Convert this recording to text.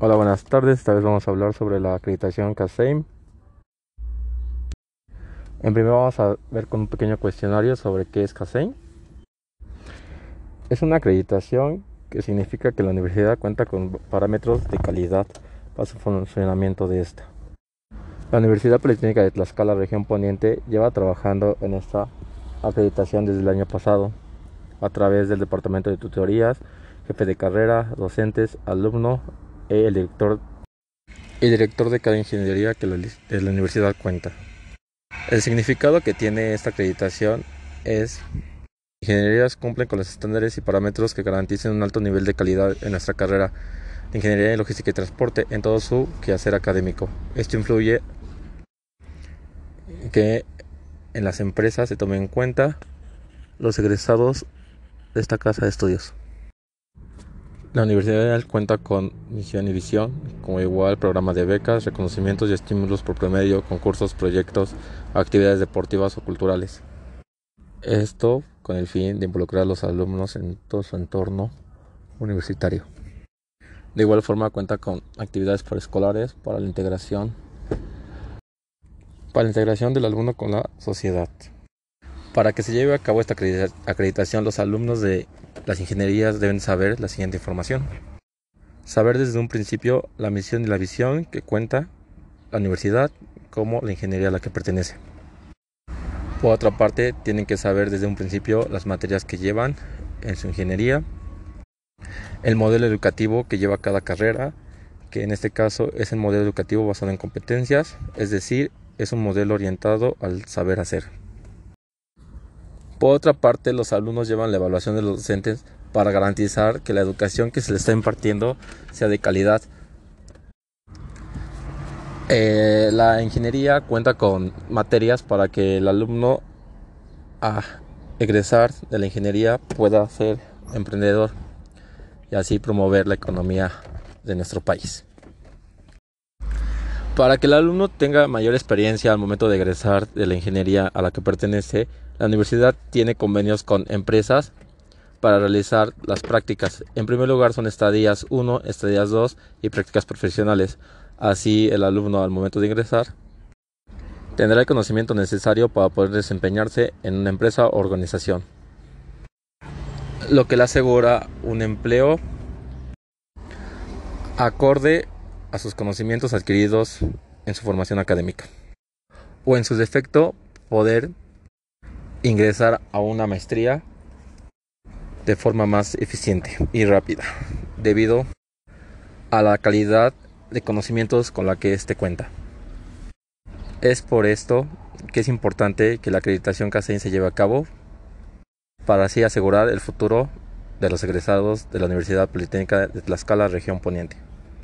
Hola, buenas tardes. Esta vez vamos a hablar sobre la acreditación CASEIM. En primer vamos a ver con un pequeño cuestionario sobre qué es CASEIM. Es una acreditación que significa que la universidad cuenta con parámetros de calidad para su funcionamiento de esta. La Universidad Politécnica de Tlaxcala, región poniente, lleva trabajando en esta acreditación desde el año pasado a través del Departamento de Tutorías, jefe de carrera, docentes, alumnos el director, el director de cada ingeniería que la, la universidad cuenta. El significado que tiene esta acreditación es ingenierías cumplen con los estándares y parámetros que garanticen un alto nivel de calidad en nuestra carrera de ingeniería en logística y transporte en todo su quehacer académico. Esto influye que en las empresas se tomen en cuenta los egresados de esta casa de estudios. La universidad cuenta con misión y visión, como igual programas de becas, reconocimientos y estímulos por promedio, concursos, proyectos, actividades deportivas o culturales. Esto con el fin de involucrar a los alumnos en todo su entorno universitario. De igual forma cuenta con actividades preescolares para la integración para la integración del alumno con la sociedad. Para que se lleve a cabo esta acreditación, los alumnos de las ingenierías deben saber la siguiente información. Saber desde un principio la misión y la visión que cuenta la universidad como la ingeniería a la que pertenece. Por otra parte, tienen que saber desde un principio las materias que llevan en su ingeniería, el modelo educativo que lleva cada carrera, que en este caso es el modelo educativo basado en competencias, es decir, es un modelo orientado al saber hacer. Por otra parte, los alumnos llevan la evaluación de los docentes para garantizar que la educación que se les está impartiendo sea de calidad. Eh, la ingeniería cuenta con materias para que el alumno a egresar de la ingeniería pueda ser emprendedor y así promover la economía de nuestro país. Para que el alumno tenga mayor experiencia al momento de egresar de la ingeniería a la que pertenece, la universidad tiene convenios con empresas para realizar las prácticas. En primer lugar son estadías 1, estadías 2 y prácticas profesionales. Así el alumno al momento de ingresar tendrá el conocimiento necesario para poder desempeñarse en una empresa o organización. Lo que le asegura un empleo acorde a sus conocimientos adquiridos en su formación académica. O en su defecto, poder ingresar a una maestría de forma más eficiente y rápida, debido a la calidad de conocimientos con la que éste cuenta. Es por esto que es importante que la acreditación CASEIN se lleve a cabo para así asegurar el futuro de los egresados de la Universidad Politécnica de Tlaxcala, región poniente.